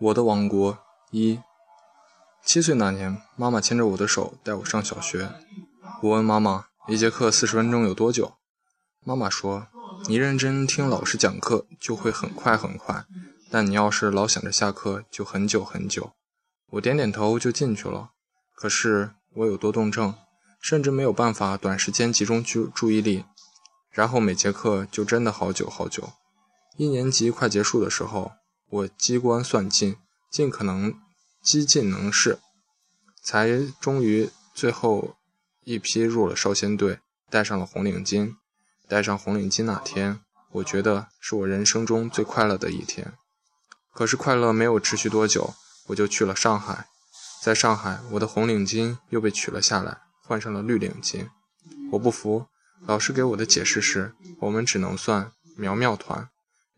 我的王国一。七岁那年，妈妈牵着我的手带我上小学。我问妈妈：“一节课四十分钟有多久？”妈妈说：“你认真听老师讲课，就会很快很快；但你要是老想着下课，就很久很久。”我点点头就进去了。可是我有多动症，甚至没有办法短时间集中注注意力，然后每节课就真的好久好久。一年级快结束的时候，我机关算尽，尽可能。激进能事，才终于最后一批入了少先队，戴上了红领巾。戴上红领巾那天，我觉得是我人生中最快乐的一天。可是快乐没有持续多久，我就去了上海。在上海，我的红领巾又被取了下来，换上了绿领巾。我不服，老师给我的解释是，我们只能算苗苗团，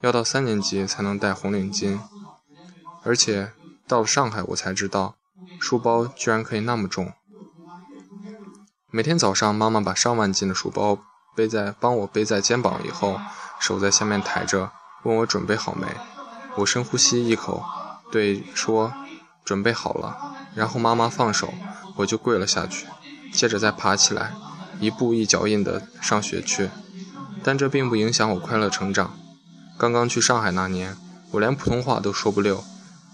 要到三年级才能戴红领巾，而且。到了上海，我才知道，书包居然可以那么重。每天早上，妈妈把上万斤的书包背在帮我背在肩膀以后，手在下面抬着，问我准备好没。我深呼吸一口，对说：“准备好了。”然后妈妈放手，我就跪了下去，接着再爬起来，一步一脚印的上学去。但这并不影响我快乐成长。刚刚去上海那年，我连普通话都说不溜。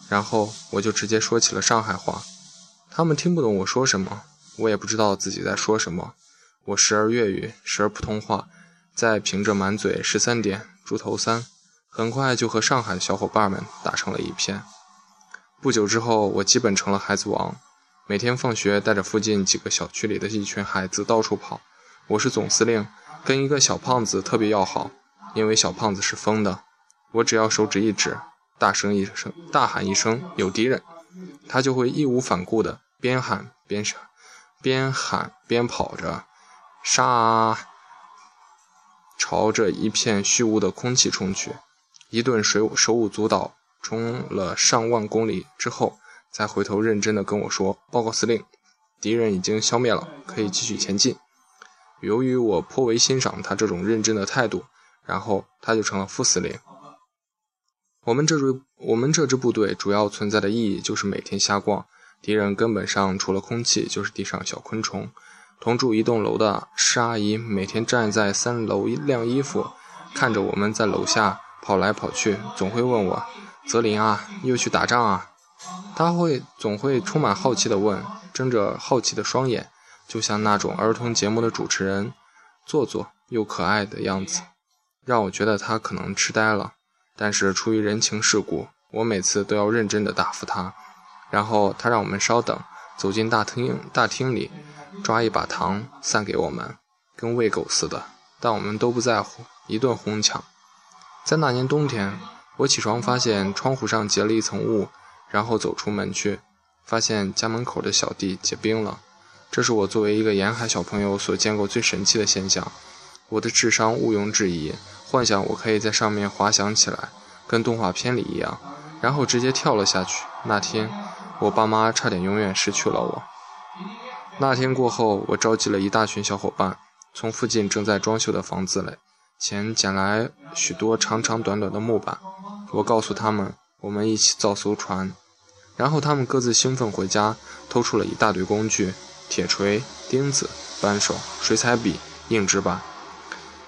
然后我就直接说起了上海话，他们听不懂我说什么，我也不知道自己在说什么。我时而粤语，时而普通话，再凭着满嘴十三点、猪头三，很快就和上海的小伙伴们打成了一片。不久之后，我基本成了孩子王，每天放学带着附近几个小区里的一群孩子到处跑。我是总司令，跟一个小胖子特别要好，因为小胖子是疯的，我只要手指一指。大声一声，大喊一声“有敌人”，他就会义无反顾地边喊边杀，边喊边跑着杀，朝着一片虚无的空气冲去。一顿手手舞足蹈，冲了上万公里之后，才回头认真的跟我说：“报告司令，敌人已经消灭了，可以继续前进。”由于我颇为欣赏他这种认真的态度，然后他就成了副司令。我们这支我们这支部队主要存在的意义就是每天瞎逛，敌人根本上除了空气就是地上小昆虫。同住一栋楼的施阿姨每天站在三楼晾衣服，看着我们在楼下跑来跑去，总会问我：“泽林啊，又去打仗啊？”他会总会充满好奇地问，睁着好奇的双眼，就像那种儿童节目的主持人，做作又可爱的样子，让我觉得他可能痴呆了。但是出于人情世故，我每次都要认真地答复他。然后他让我们稍等，走进大厅，大厅里抓一把糖散给我们，跟喂狗似的。但我们都不在乎，一顿哄抢。在那年冬天，我起床发现窗户上结了一层雾，然后走出门去，发现家门口的小地结冰了。这是我作为一个沿海小朋友所见过最神奇的现象。我的智商毋庸置疑。幻想我可以在上面滑翔起来，跟动画片里一样，然后直接跳了下去。那天，我爸妈差点永远失去了我。那天过后，我召集了一大群小伙伴，从附近正在装修的房子里前捡来许多长长短短的木板。我告诉他们，我们一起造艘船。然后他们各自兴奋回家，偷出了一大堆工具：铁锤、钉子、扳手、水彩笔、硬纸板。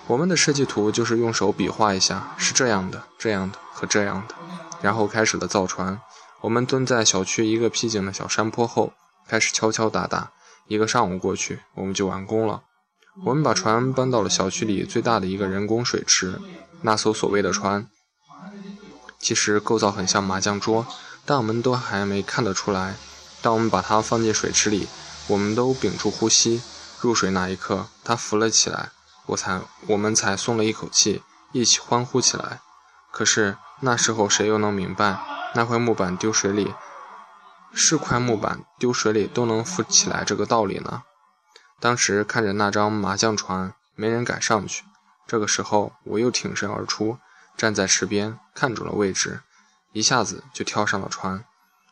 我们的设计图就是用手比划一下，是这样的、这样的和这样的，然后开始了造船。我们蹲在小区一个僻静的小山坡后，开始敲敲打打。一个上午过去，我们就完工了。我们把船搬到了小区里最大的一个人工水池。那艘所谓的船，其实构造很像麻将桌，但我们都还没看得出来。当我们把它放进水池里，我们都屏住呼吸。入水那一刻，它浮了起来。我才，我们才松了一口气，一起欢呼起来。可是那时候谁又能明白，那块木板丢水里，是块木板丢水里都能浮起来这个道理呢？当时看着那张麻将船，没人敢上去。这个时候，我又挺身而出，站在池边，看准了位置，一下子就跳上了船。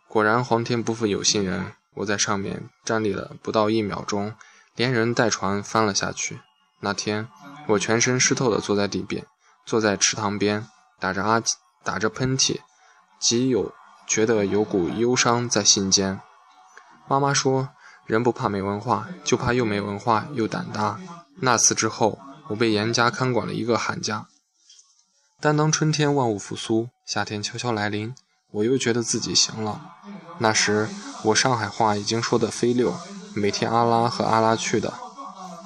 果然，皇天不负有心人，我在上面站立了不到一秒钟，连人带船翻了下去。那天我全身湿透的坐在地边，坐在池塘边，打着啊打着喷嚏，极有觉得有股忧伤在心间。妈妈说：“人不怕没文化，就怕又没文化又胆大。”那次之后，我被严加看管了一个寒假。但当春天万物复苏，夏天悄悄来临，我又觉得自己行了。那时我上海话已经说得飞溜，每天阿拉和阿拉去的。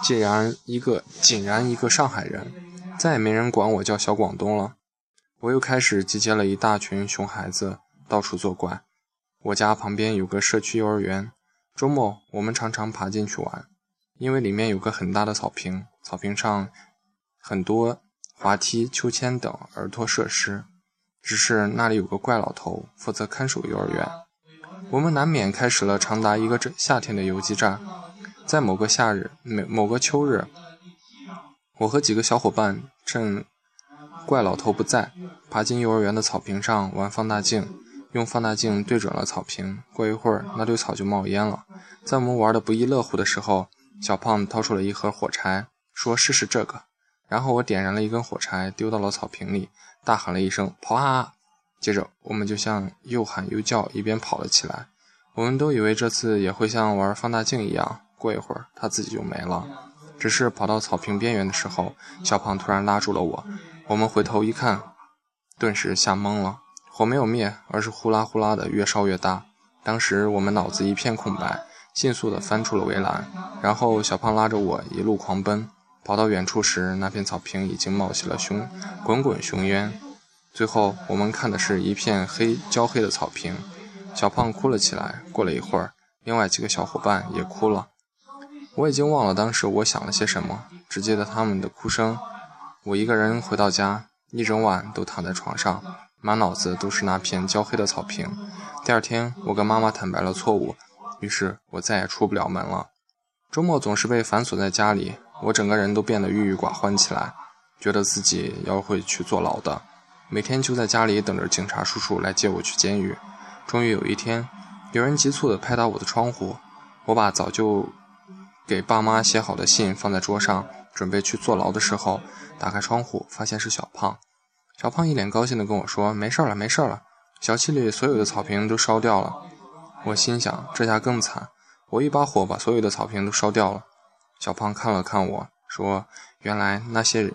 竟然一个竟然一个上海人，再也没人管我叫小广东了。我又开始集结了一大群熊孩子，到处作怪。我家旁边有个社区幼儿园，周末我们常常爬进去玩，因为里面有个很大的草坪，草坪上很多滑梯、秋千等儿童设施。只是那里有个怪老头负责看守幼儿园，我们难免开始了长达一个夏天的游击战。在某个夏日，某某个秋日，我和几个小伙伴趁怪老头不在，爬进幼儿园的草坪上玩放大镜，用放大镜对准了草坪。过一会儿，那堆草就冒烟了。在我们玩的不亦乐乎的时候，小胖掏出了一盒火柴，说：“试试这个。”然后我点燃了一根火柴，丢到了草坪里，大喊了一声：“跑啊！”接着，我们就像又喊又叫，一边跑了起来。我们都以为这次也会像玩放大镜一样。过一会儿，它自己就没了。只是跑到草坪边缘的时候，小胖突然拉住了我。我们回头一看，顿时吓懵了。火没有灭，而是呼啦呼啦的越烧越大。当时我们脑子一片空白，迅速的翻出了围栏，然后小胖拉着我一路狂奔。跑到远处时，那片草坪已经冒起了熊滚滚熊烟。最后，我们看的是一片黑焦黑的草坪。小胖哭了起来。过了一会儿，另外几个小伙伴也哭了。我已经忘了当时我想了些什么，只记得他们的哭声。我一个人回到家，一整晚都躺在床上，满脑子都是那片焦黑的草坪。第二天，我跟妈妈坦白了错误，于是我再也出不了门了。周末总是被反锁在家里，我整个人都变得郁郁寡欢起来，觉得自己要会去坐牢的。每天就在家里等着警察叔叔来接我去监狱。终于有一天，有人急促地拍打我的窗户，我把早就。给爸妈写好的信放在桌上，准备去坐牢的时候，打开窗户，发现是小胖。小胖一脸高兴地跟我说：“没事了，没事了，小区里所有的草坪都烧掉了。”我心想，这下更惨，我一把火把所有的草坪都烧掉了。小胖看了看我说：“原来那些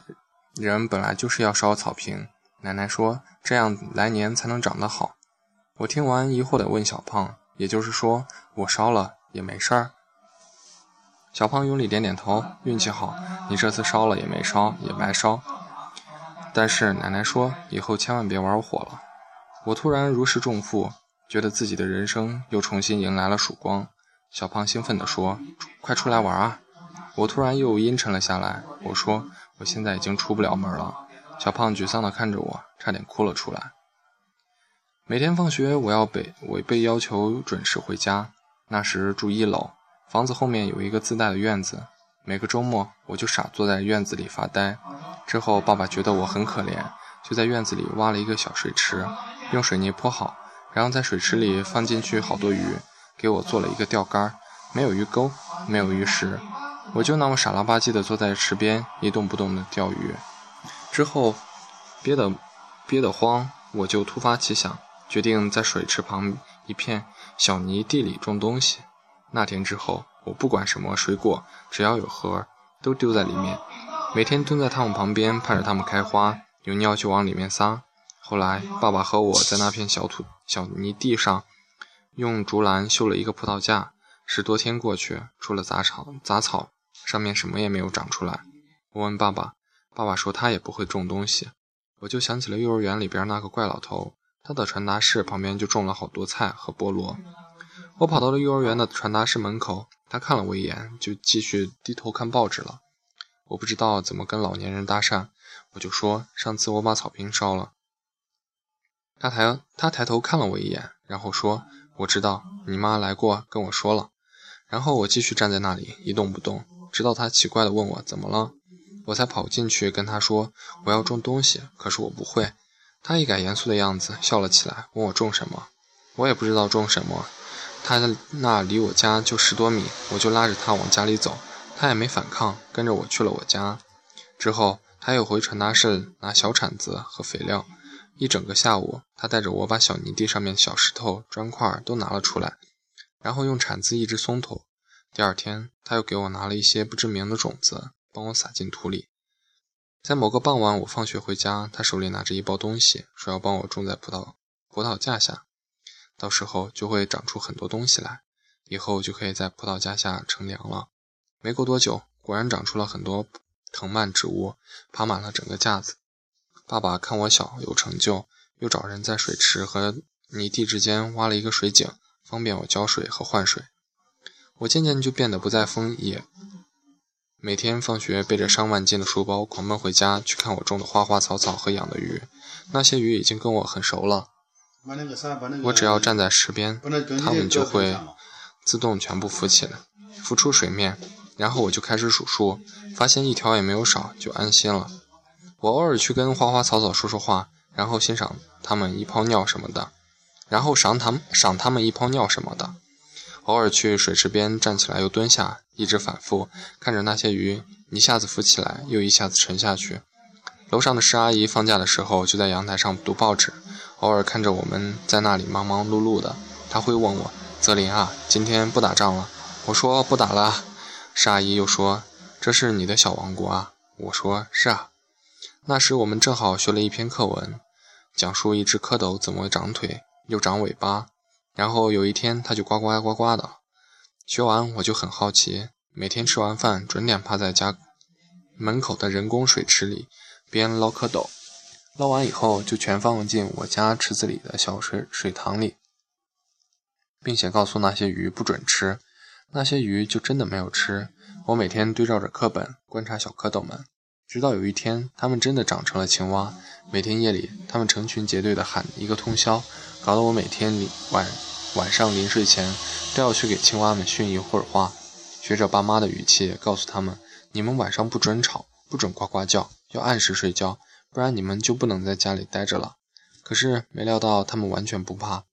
人本来就是要烧草坪。奶奶说这样来年才能长得好。”我听完疑惑地问小胖：“也就是说，我烧了也没事儿？”小胖用力点点头，运气好，你这次烧了也没烧，也白烧。但是奶奶说，以后千万别玩火了。我突然如释重负，觉得自己的人生又重新迎来了曙光。小胖兴奋地说：“快出来玩啊！”我突然又阴沉了下来。我说：“我现在已经出不了门了。”小胖沮丧地看着我，差点哭了出来。每天放学，我要被我被要求准时回家。那时住一楼。房子后面有一个自带的院子，每个周末我就傻坐在院子里发呆。之后爸爸觉得我很可怜，就在院子里挖了一个小水池，用水泥铺好，然后在水池里放进去好多鱼，给我做了一个钓竿，没有鱼钩，没有鱼食，我就那么傻了吧唧的坐在池边一动不动的钓鱼。之后憋得憋得慌，我就突发奇想，决定在水池旁一片小泥地里种东西。那天之后，我不管什么水果，只要有核，都丢在里面。每天蹲在它们旁边，盼着它们开花，有尿就往里面撒。后来，爸爸和我在那片小土小泥地上，用竹篮修了一个葡萄架。十多天过去，除了杂草，杂草上面什么也没有长出来。我问爸爸，爸爸说他也不会种东西。我就想起了幼儿园里边那个怪老头，他的传达室旁边就种了好多菜和菠萝。我跑到了幼儿园的传达室门口，他看了我一眼，就继续低头看报纸了。我不知道怎么跟老年人搭讪，我就说上次我把草坪烧了。他抬他抬头看了我一眼，然后说：“我知道，你妈来过跟我说了。”然后我继续站在那里一动不动，直到他奇怪地问我怎么了，我才跑进去跟他说：“我要种东西，可是我不会。”他一改严肃的样子，笑了起来，问我种什么。我也不知道种什么。他那离我家就十多米，我就拉着他往家里走，他也没反抗，跟着我去了我家。之后，他又回传达室拿小铲子和肥料，一整个下午，他带着我把小泥地上面小石头、砖块都拿了出来，然后用铲子一直松土。第二天，他又给我拿了一些不知名的种子，帮我撒进土里。在某个傍晚，我放学回家，他手里拿着一包东西，说要帮我种在葡萄葡萄架下，到时候就会长出很多东西来，以后就可以在葡萄架下乘凉了。没过多久，果然长出了很多藤蔓植物，爬满了整个架子。爸爸看我小有成就，又找人在水池和泥地之间挖了一个水井，方便我浇水和换水。我渐渐就变得不再疯野，每天放学背着上万斤的书包狂奔回家去看我种的花花草草和养的鱼。那些鱼已经跟我很熟了，我只要站在池边，它们就会自动全部浮起来，浮出水面。然后我就开始数数，发现一条也没有少，就安心了。我偶尔去跟花花草草说说话，然后欣赏它们一泡尿什么的，然后赏它赏它们一泡尿什么的。偶尔去水池边站起来又蹲下，一直反复看着那些鱼，一下子浮起来，又一下子沉下去。楼上的石阿姨放假的时候就在阳台上读报纸，偶尔看着我们在那里忙忙碌碌的，她会问我：“泽林啊，今天不打仗了？”我说：“不打了。”石阿姨又说：“这是你的小王国啊。”我说：“是啊。”那时我们正好学了一篇课文，讲述一只蝌蚪怎么长腿又长尾巴。然后有一天，它就呱呱呱呱的。学完我就很好奇，每天吃完饭准点趴在家门口的人工水池里边捞蝌蚪，捞完以后就全放进我家池子里的小水水塘里，并且告诉那些鱼不准吃，那些鱼就真的没有吃。我每天对照着课本观察小蝌蚪们，直到有一天，它们真的长成了青蛙。每天夜里，它们成群结队的喊一个通宵。搞得我每天里晚晚上临睡前都要去给青蛙们训一会儿话，学着爸妈的语气告诉他们：你们晚上不准吵，不准呱呱叫，要按时睡觉，不然你们就不能在家里待着了。可是没料到他们完全不怕，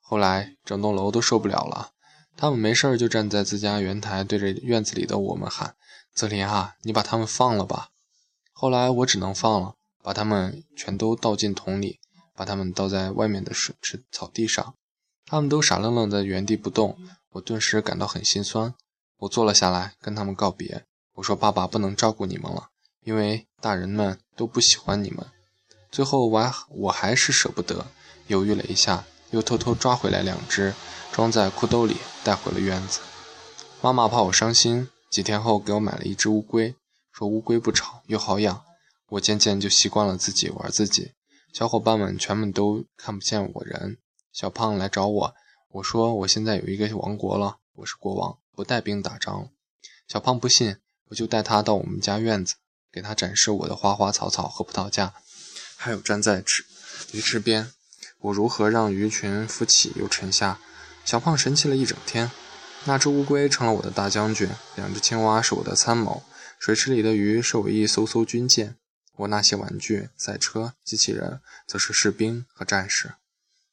后来整栋楼都受不了了，他们没事儿就站在自家阳台对着院子里的我们喊：“泽林啊，你把他们放了吧。”后来我只能放了，把他们全都倒进桶里。把他们倒在外面的水池草地上，他们都傻愣愣的原地不动，我顿时感到很心酸。我坐了下来，跟他们告别。我说：“爸爸不能照顾你们了，因为大人们都不喜欢你们。”最后，我还我还是舍不得，犹豫了一下，又偷偷抓回来两只，装在裤兜里带回了院子。妈妈怕我伤心，几天后给我买了一只乌龟，说乌龟不吵又好养。我渐渐就习惯了自己玩自己。小伙伴们全部都看不见我人。小胖来找我，我说我现在有一个王国了，我是国王，不带兵打仗。小胖不信，我就带他到我们家院子，给他展示我的花花草草和葡萄架，还有站在池鱼池边，我如何让鱼群浮起又沉下。小胖神气了一整天。那只乌龟成了我的大将军，两只青蛙是我的参谋，水池里的鱼是我一艘艘军舰。我那些玩具、赛车、机器人，则是士兵和战士。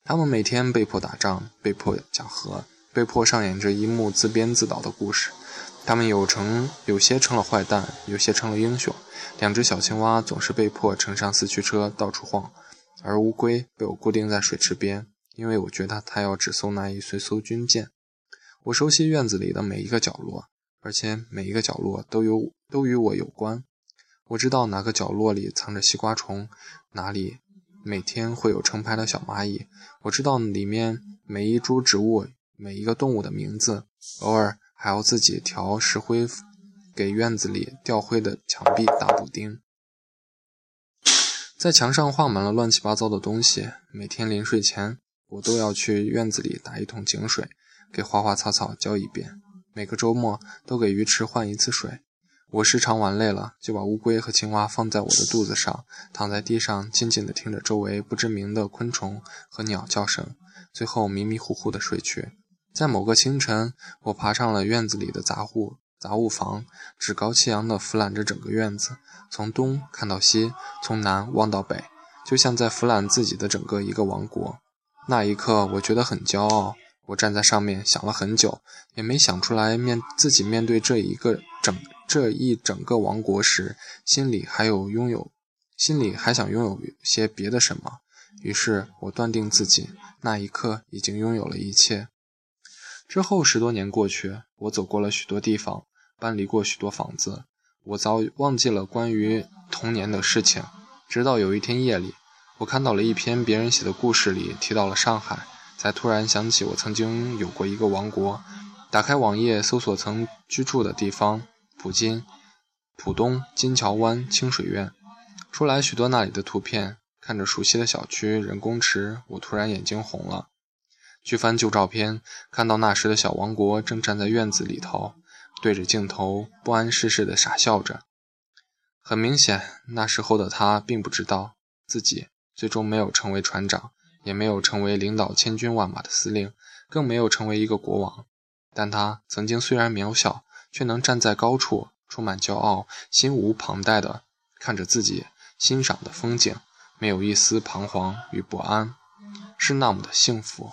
他们每天被迫打仗，被迫讲和，被迫上演着一幕自编自导的故事。他们有成，有些成了坏蛋，有些成了英雄。两只小青蛙总是被迫乘上四驱车到处晃，而乌龟被我固定在水池边，因为我觉得它要只搜那一艘艘军舰。我熟悉院子里的每一个角落，而且每一个角落都有都与我有关。我知道哪个角落里藏着西瓜虫，哪里每天会有成排的小蚂蚁。我知道里面每一株植物、每一个动物的名字。偶尔还要自己调石灰，给院子里掉灰的墙壁打补丁。在墙上画满了乱七八糟的东西。每天临睡前，我都要去院子里打一桶井水，给花花草草浇一遍。每个周末都给鱼池换一次水。我时常玩累了，就把乌龟和青蛙放在我的肚子上，躺在地上，静静地听着周围不知名的昆虫和鸟叫声，最后迷迷糊糊地睡去。在某个清晨，我爬上了院子里的杂物杂物房，趾高气扬地俯览着整个院子，从东看到西，从南望到北，就像在俯览自己的整个一个王国。那一刻，我觉得很骄傲。我站在上面想了很久，也没想出来面自己面对这一个整这一整个王国时，心里还有拥有，心里还想拥有些别的什么。于是我断定自己那一刻已经拥有了一切。之后十多年过去，我走过了许多地方，搬离过许多房子，我早忘记了关于童年的事情。直到有一天夜里，我看到了一篇别人写的故事里提到了上海。才突然想起，我曾经有过一个王国。打开网页，搜索曾居住的地方：普金、浦东、金桥湾、清水苑。出来许多那里的图片，看着熟悉的小区、人工池，我突然眼睛红了。去翻旧照片，看到那时的小王国正站在院子里头，对着镜头不谙世事的傻笑着。很明显，那时候的他并不知道自己最终没有成为船长。也没有成为领导千军万马的司令，更没有成为一个国王。但他曾经虽然渺小，却能站在高处，充满骄傲，心无旁贷的看着自己欣赏的风景，没有一丝彷徨与不安，是那么的幸福。